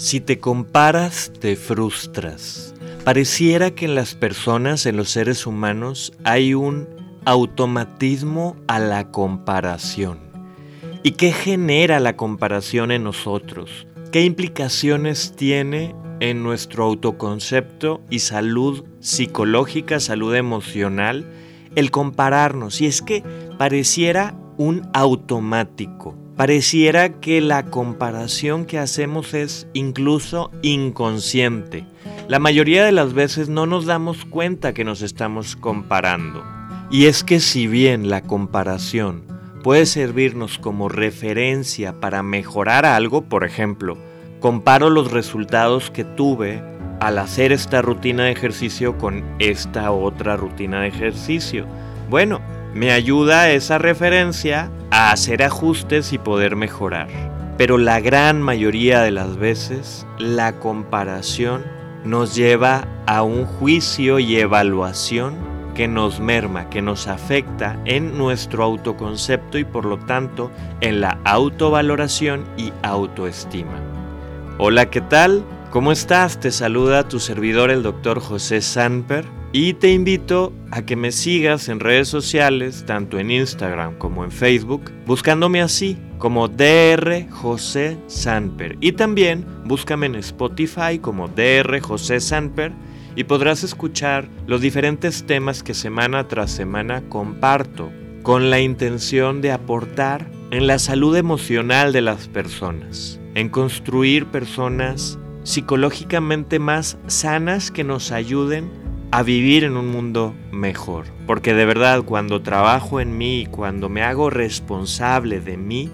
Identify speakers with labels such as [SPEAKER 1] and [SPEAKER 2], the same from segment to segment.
[SPEAKER 1] Si te comparas, te frustras. Pareciera que en las personas, en los seres humanos, hay un automatismo a la comparación. ¿Y qué genera la comparación en nosotros? ¿Qué implicaciones tiene en nuestro autoconcepto y salud psicológica, salud emocional, el compararnos? Y es que pareciera un automático. Pareciera que la comparación que hacemos es incluso inconsciente. La mayoría de las veces no nos damos cuenta que nos estamos comparando. Y es que si bien la comparación puede servirnos como referencia para mejorar algo, por ejemplo, comparo los resultados que tuve al hacer esta rutina de ejercicio con esta otra rutina de ejercicio. Bueno, me ayuda esa referencia a hacer ajustes y poder mejorar. Pero la gran mayoría de las veces la comparación nos lleva a un juicio y evaluación que nos merma, que nos afecta en nuestro autoconcepto y por lo tanto en la autovaloración y autoestima. Hola, ¿qué tal? ¿Cómo estás? Te saluda tu servidor el doctor José Sanper y te invito a que me sigas en redes sociales, tanto en Instagram como en Facebook, buscándome así como DR José Sanper. Y también búscame en Spotify como DR José Sanper y podrás escuchar los diferentes temas que semana tras semana comparto con la intención de aportar en la salud emocional de las personas, en construir personas psicológicamente más sanas que nos ayuden a vivir en un mundo mejor. Porque de verdad cuando trabajo en mí, cuando me hago responsable de mí,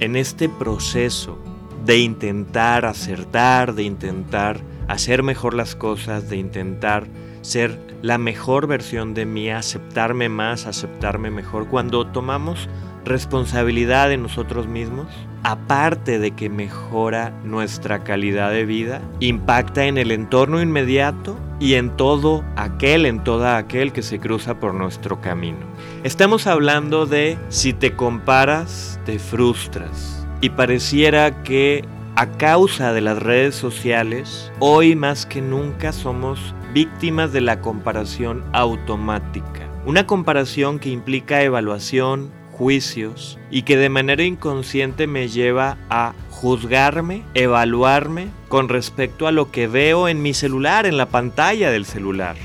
[SPEAKER 1] en este proceso de intentar acertar, de intentar hacer mejor las cosas, de intentar ser la mejor versión de mí, aceptarme más, aceptarme mejor, cuando tomamos responsabilidad de nosotros mismos, aparte de que mejora nuestra calidad de vida, impacta en el entorno inmediato y en todo aquel, en toda aquel que se cruza por nuestro camino. Estamos hablando de si te comparas, te frustras. Y pareciera que a causa de las redes sociales, hoy más que nunca somos víctimas de la comparación automática. Una comparación que implica evaluación, juicios y que de manera inconsciente me lleva a juzgarme, evaluarme con respecto a lo que veo en mi celular, en la pantalla del celular.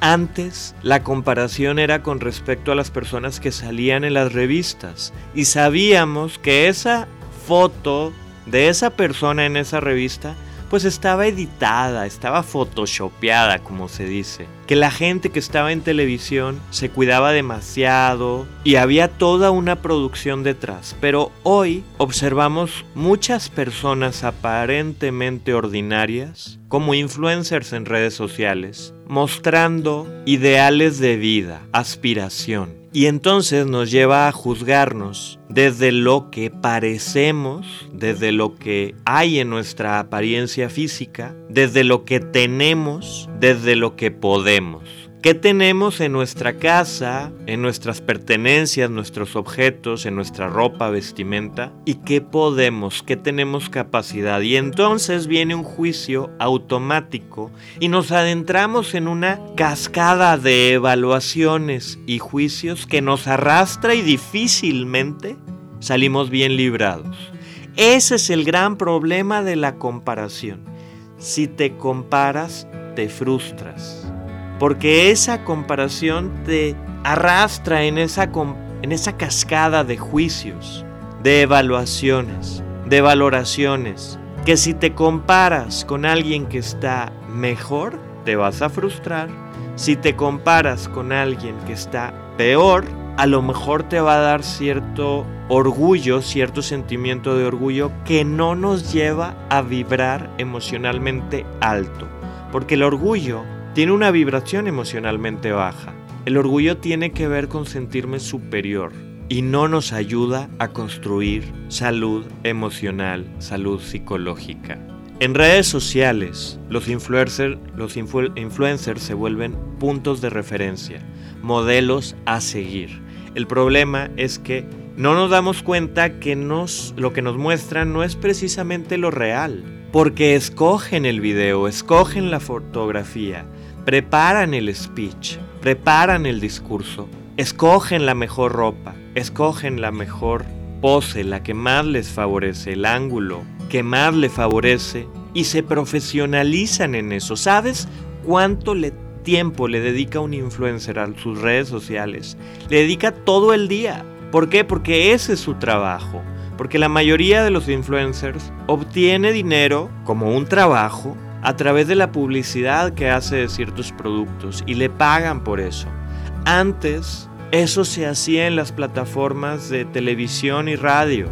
[SPEAKER 1] Antes la comparación era con respecto a las personas que salían en las revistas y sabíamos que esa foto de esa persona en esa revista pues estaba editada, estaba photoshopeada, como se dice. Que la gente que estaba en televisión se cuidaba demasiado y había toda una producción detrás. Pero hoy observamos muchas personas aparentemente ordinarias como influencers en redes sociales, mostrando ideales de vida, aspiración y entonces nos lleva a juzgarnos desde lo que parecemos, desde lo que hay en nuestra apariencia física, desde lo que tenemos, desde lo que podemos. ¿Qué tenemos en nuestra casa, en nuestras pertenencias, nuestros objetos, en nuestra ropa, vestimenta? ¿Y qué podemos? ¿Qué tenemos capacidad? Y entonces viene un juicio automático y nos adentramos en una cascada de evaluaciones y juicios que nos arrastra y difícilmente salimos bien librados. Ese es el gran problema de la comparación. Si te comparas, te frustras porque esa comparación te arrastra en esa, en esa cascada de juicios, de evaluaciones, de valoraciones, que si te comparas con alguien que está mejor, te vas a frustrar. Si te comparas con alguien que está peor, a lo mejor te va a dar cierto orgullo, cierto sentimiento de orgullo que no nos lleva a vibrar emocionalmente alto. Porque el orgullo tiene una vibración emocionalmente baja. El orgullo tiene que ver con sentirme superior y no nos ayuda a construir salud emocional, salud psicológica. En redes sociales, los, influencers, se vuelven puntos de referencia, modelos a seguir. El problema es que no nos damos cuenta que nos, lo que nos muestran no es precisamente lo real porque escogen el video, escogen la fotografía, preparan el speech, preparan el discurso, escogen la mejor ropa, escogen la mejor pose, la que más les favorece, el ángulo que más le favorece y se profesionalizan en eso. ¿Sabes cuánto tiempo le dedica un influencer a sus redes sociales? Le dedica todo el día. ¿Por qué? Porque ese es su trabajo. Porque la mayoría de los influencers obtiene dinero como un trabajo a través de la publicidad que hace de ciertos productos y le pagan por eso. Antes eso se hacía en las plataformas de televisión y radio.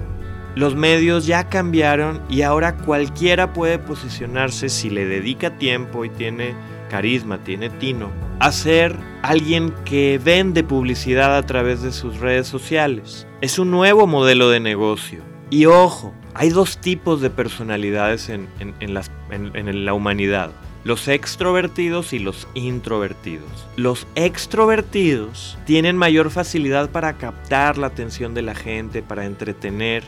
[SPEAKER 1] Los medios ya cambiaron y ahora cualquiera puede posicionarse si le dedica tiempo y tiene carisma, tiene tino, a ser alguien que vende publicidad a través de sus redes sociales. Es un nuevo modelo de negocio. Y ojo, hay dos tipos de personalidades en, la humanidad los extrovertidos y los introvertidos. Los extrovertidos tienen mayor facilidad para captar la atención de la gente, para entretener,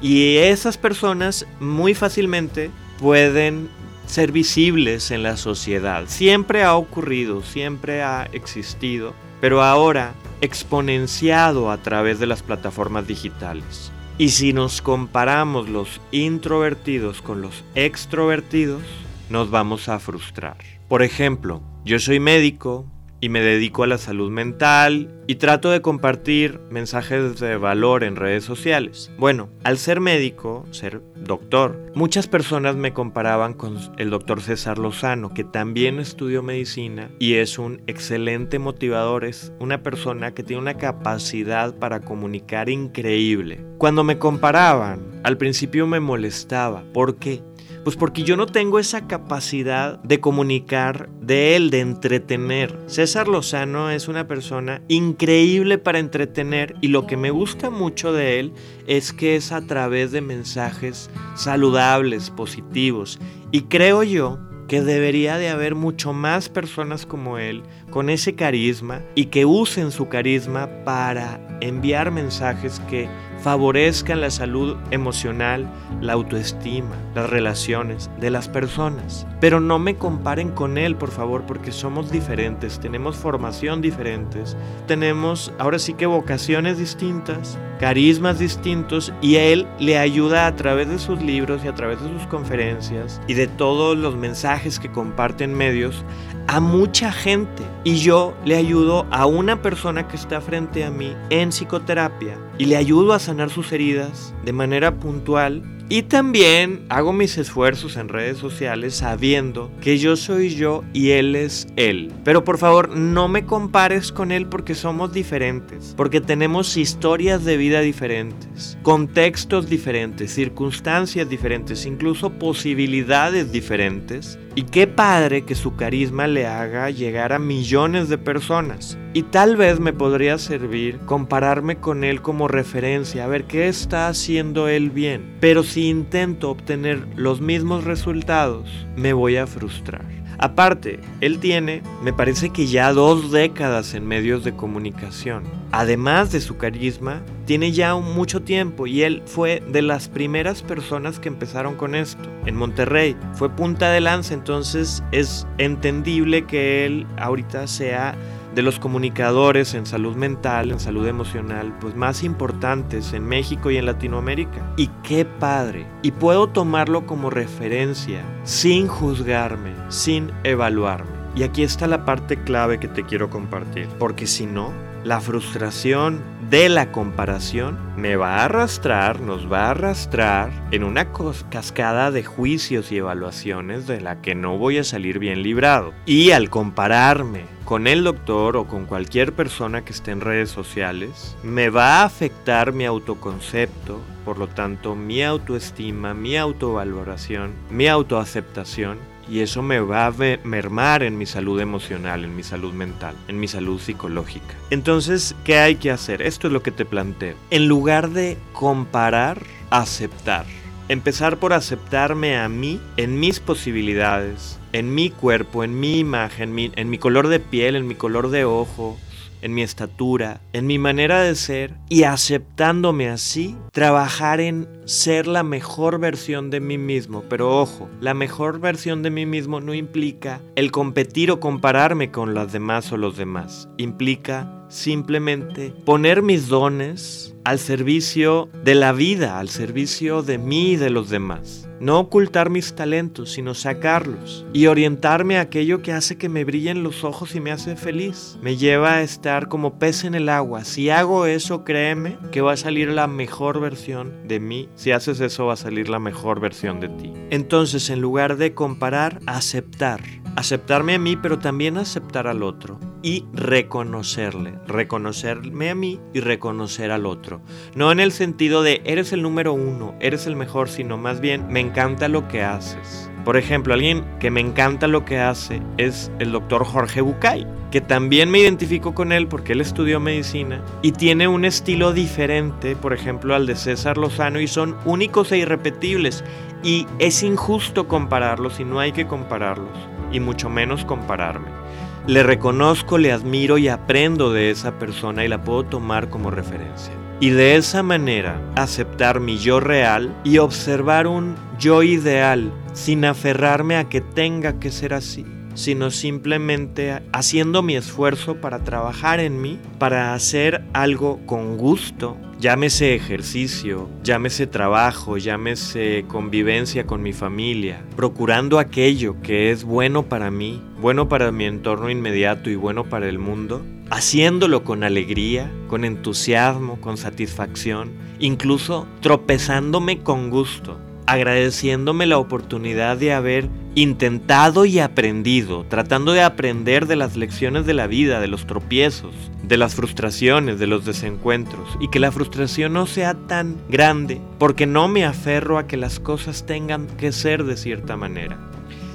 [SPEAKER 1] y esas personas muy fácilmente pueden ser visibles en la sociedad. Siempre ha ocurrido, siempre ha existido, pero ahora exponenciado a través de las plataformas digitales. Y si nos comparamos los introvertidos con los extrovertidos, nos vamos a frustrar. Por ejemplo, yo soy médico y me dedico a la salud mental y trato de compartir mensajes de valor en redes sociales. Bueno, al ser médico, ser doctor, muchas personas me comparaban con el doctor César Lozano, que también estudió medicina y es un excelente motivador, es una persona que tiene una capacidad para comunicar increíble. Cuando me comparaban, al principio me molestaba. ¿Por qué? Pues porque yo no tengo esa capacidad de comunicar, de él, de entretener. César Lozano es una persona increíble para entretener y lo que me gusta mucho de él es que es a través de mensajes saludables, positivos. Y creo yo que debería de haber mucho más personas como él con ese carisma y que usen su carisma para enviar mensajes que favorezcan la salud emocional, la autoestima, las relaciones de las personas. Pero no me comparen con él, por favor, porque somos diferentes, tenemos formación diferentes, tenemos ahora sí que vocaciones distintas, carismas distintos y él le ayuda a través de sus libros y a través de sus conferencias y de todos los mensajes que comparten medios a mucha gente. Y yo le ayudo a una persona que está frente a mí en psicoterapia y le ayudo a sanar sus heridas de manera puntual y también hago mis esfuerzos en redes sociales sabiendo que yo soy yo y él es él. Pero por favor, no me compares con él porque somos diferentes, porque tenemos historias de vida diferentes, contextos diferentes, circunstancias diferentes, incluso posibilidades diferentes. Y qué padre que su carisma le haga llegar a millones de personas. Y tal vez me podría servir compararme con él como referencia, a ver qué está haciendo él bien. Pero si intento obtener los mismos resultados, me voy a frustrar. Aparte, él tiene, me parece que ya dos décadas en medios de comunicación. Además de su carisma, tiene ya mucho tiempo y él fue de las primeras personas que empezaron con esto. En Monterrey fue punta de lanza, entonces es entendible que él ahorita sea de los comunicadores en salud mental, en salud emocional, pues más importantes en México y en Latinoamérica. Y qué padre. Y puedo tomarlo como referencia, sin juzgarme, sin evaluarme. Y aquí está la parte clave que te quiero compartir, porque si no, la frustración de la comparación me va a arrastrar, nos va a arrastrar en una cascada de juicios y evaluaciones de la que no voy a salir bien librado. Y al compararme con el doctor o con cualquier persona que esté en redes sociales, me va a afectar mi autoconcepto, por lo tanto mi autoestima, mi autovaloración, mi autoaceptación y eso me va a mermar en mi salud emocional, en mi salud mental, en mi salud psicológica. Entonces, ¿qué hay que hacer? Esto es lo que te planteo. En lugar de comparar, aceptar. Empezar por aceptarme a mí, en mis posibilidades, en mi cuerpo, en mi imagen, en mi, color de piel, en mi color de ojo, en mi estatura, en mi manera de ser y aceptándome así, trabajar en ser la mejor versión de mí mismo. Pero ojo, la mejor versión de mí mismo no implica el competir o compararme con las demás o los demás. Implica simplemente poner mis dones al servicio de la vida, al servicio de mí y de los demás. No ocultar mis talentos, sino sacarlos y orientarme a aquello que hace que me brillen los ojos y me hace feliz. Me lleva a estar como pez en el agua. Si hago eso, créeme que va a salir la mejor versión de mí. Si haces eso, va a salir la mejor versión de ti. Entonces, en lugar de comparar, aceptar aceptarme a mí, pero también aceptar al otro y reconocerle, reconocerme a mí y reconocer al otro. No en el sentido de eres el número uno, eres el mejor, sino más bien me encanta lo que haces. Por ejemplo, alguien que me encanta lo que hace es el doctor Jorge Bucay, que también me identifico con él porque él estudió medicina y tiene un estilo diferente, por ejemplo, al de César Lozano y son únicos e irrepetibles. Y es injusto compararlos y no hay que compararlos y mucho menos compararme. Le reconozco, le admiro y aprendo de esa persona y la puedo tomar como referencia. Y de esa manera aceptar mi yo real y observar un yo ideal sin aferrarme a que tenga que ser así sino simplemente haciendo mi esfuerzo para trabajar en mí, para hacer algo con gusto, llámese ejercicio, llámese trabajo, llámese convivencia con mi familia, procurando aquello que es bueno para mí, bueno para mi entorno inmediato y bueno para el mundo, haciéndolo con alegría, con entusiasmo, con satisfacción, incluso tropezándome con gusto agradeciéndome la oportunidad de haber intentado y aprendido, tratando de aprender de las lecciones de la vida, de los tropiezos, de las frustraciones, de los desencuentros, y que la frustración no sea tan grande, porque no me aferro a que las cosas tengan que ser de cierta manera.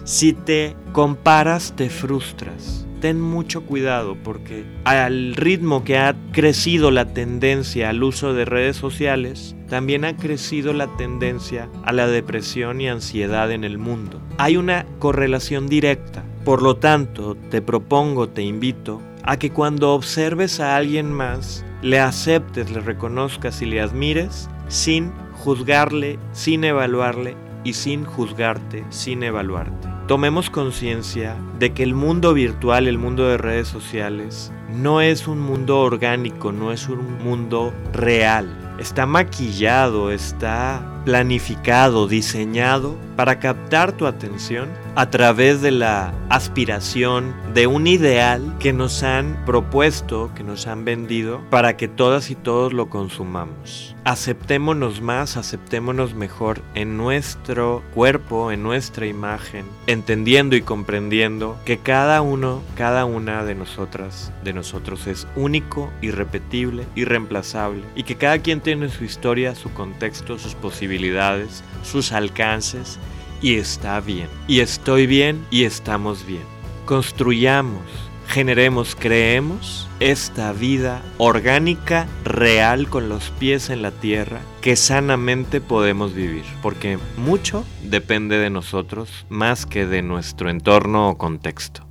[SPEAKER 1] Si te comparas, te frustras ten mucho cuidado porque al ritmo que ha crecido la tendencia al uso de redes sociales, también ha crecido la tendencia a la depresión y ansiedad en el mundo. Hay una correlación directa. Por lo tanto, te propongo, te invito a que cuando observes a alguien más, le aceptes, le reconozcas y le admires sin juzgarle, sin evaluarle y sin juzgarte, sin evaluarte. Tomemos conciencia de que el mundo virtual, el mundo de redes sociales, no es un mundo orgánico, no es un mundo real. Está maquillado, está planificado, diseñado para captar tu atención a través de la aspiración de un ideal que nos han propuesto, que nos han vendido, para que todas y todos lo consumamos. Aceptémonos más, aceptémonos mejor en nuestro cuerpo, en nuestra imagen, entendiendo y comprendiendo que cada uno, cada una de nosotras, de nosotros es único, irrepetible, irreemplazable y que cada quien tiene su historia, su contexto, sus posibilidades, sus alcances y está bien. Y estoy bien y estamos bien. Construyamos, generemos, creemos esta vida orgánica, real, con los pies en la tierra, que sanamente podemos vivir. Porque mucho depende de nosotros más que de nuestro entorno o contexto.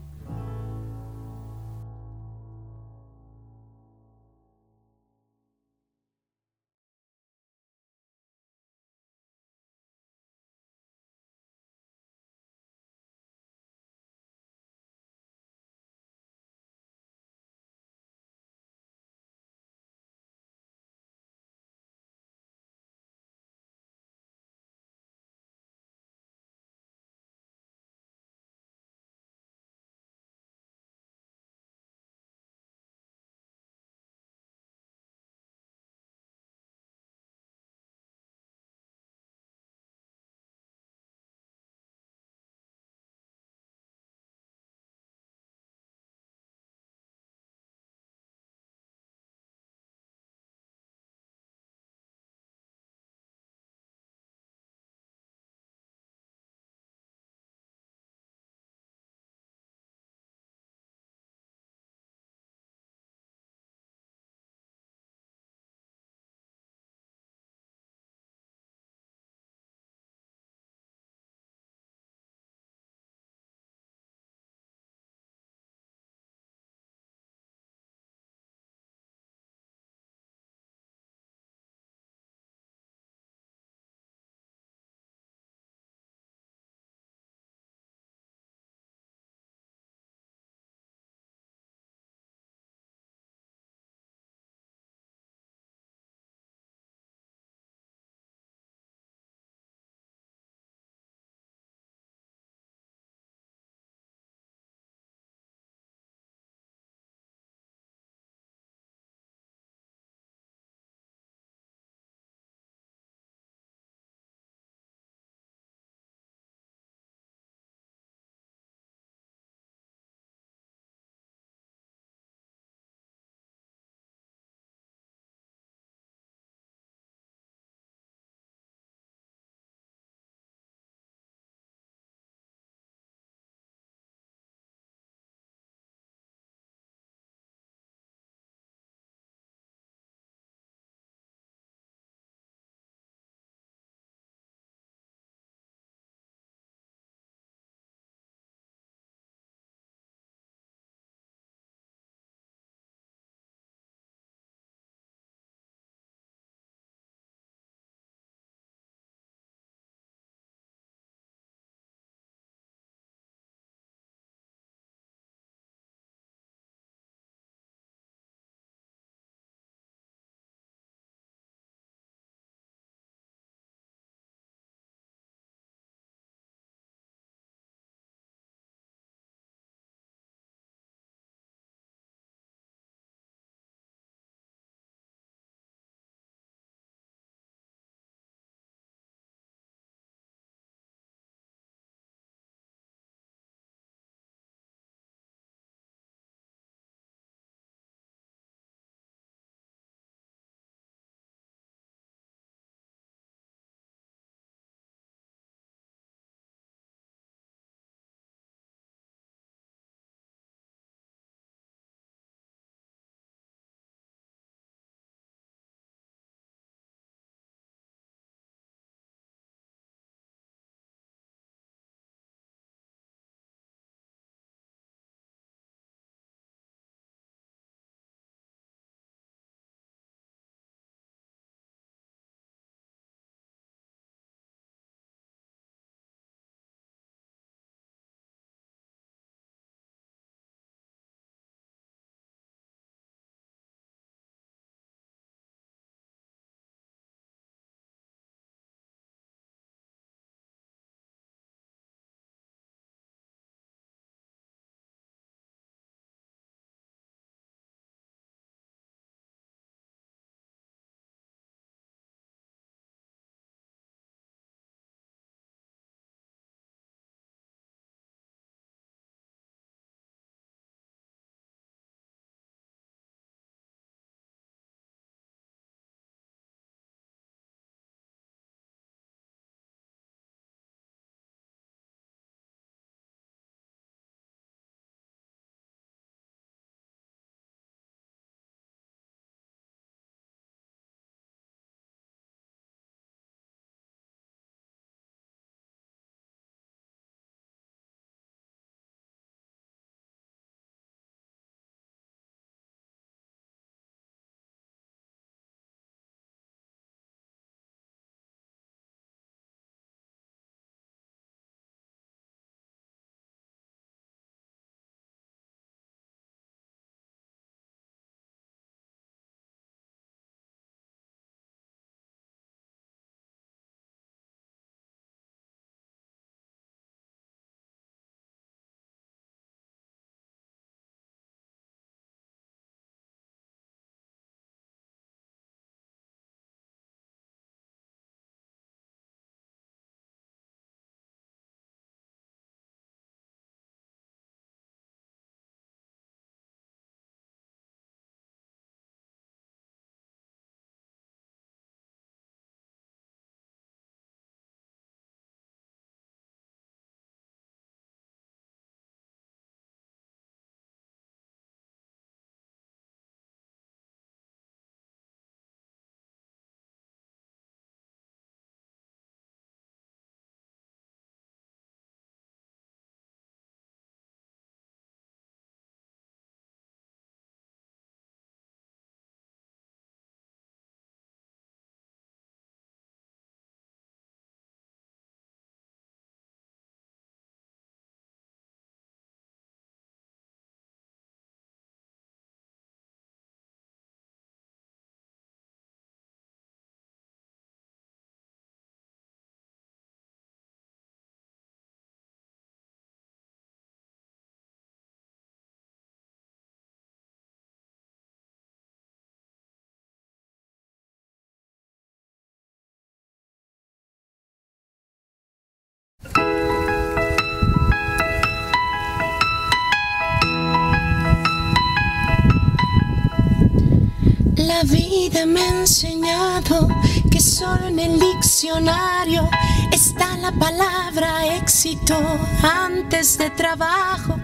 [SPEAKER 2] La vida me ha enseñado que solo en el diccionario está la palabra éxito antes de trabajo,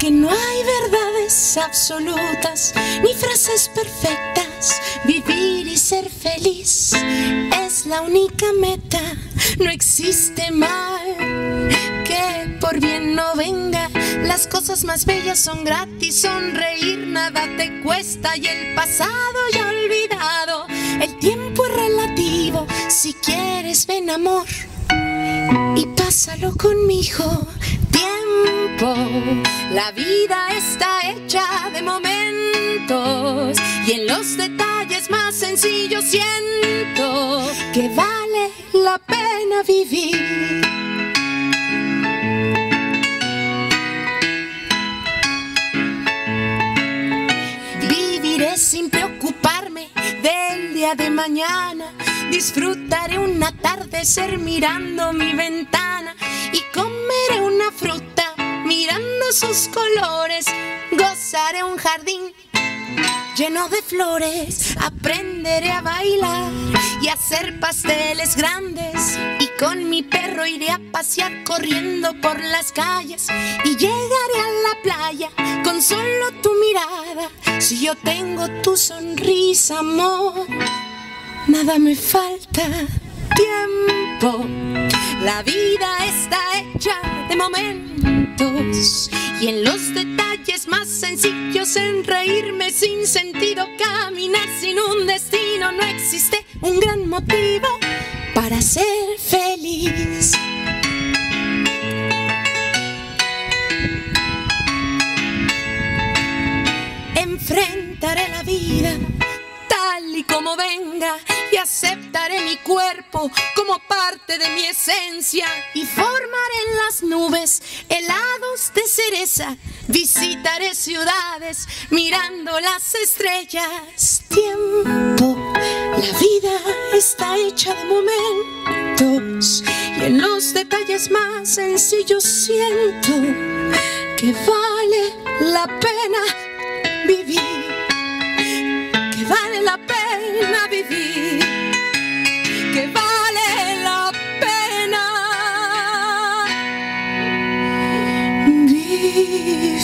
[SPEAKER 2] que no hay verdades absolutas ni frases perfectas. Vivir y ser feliz es la única meta, no existe mal que por bien no venga. Las cosas más bellas son gratis, sonreír nada te cuesta y el pasado ya olvidado. El tiempo es relativo, si quieres ven amor y pásalo conmigo. Tiempo, la vida está hecha de momentos y en los detalles más sencillos siento que vale la pena vivir. Día de mañana. Disfrutaré un atardecer mirando mi ventana y comeré una fruta mirando sus colores. Gozaré un jardín lleno de flores. Aprenderé a bailar y hacer pasteles grandes. Con mi perro iré a pasear corriendo por las calles. Y llegaré a la playa con solo tu mirada. Si yo tengo tu sonrisa, amor, nada me falta. Tiempo, la vida está hecha de momentos. Y en los detalles más sencillos, en reírme sin sentido, caminar sin un destino, no existe un gran motivo para ser feliz. Enfrentaré la vida tal y como venga y aceptaré mi cuerpo como parte de mi esencia y formaré en las nubes helados de cereza. Visitaré ciudades mirando las estrellas. Tiempo, la vida está hecha de momentos y en los detalles más sencillos siento que vale la pena vivir que vale la pena vivir, que vale la pena vivir.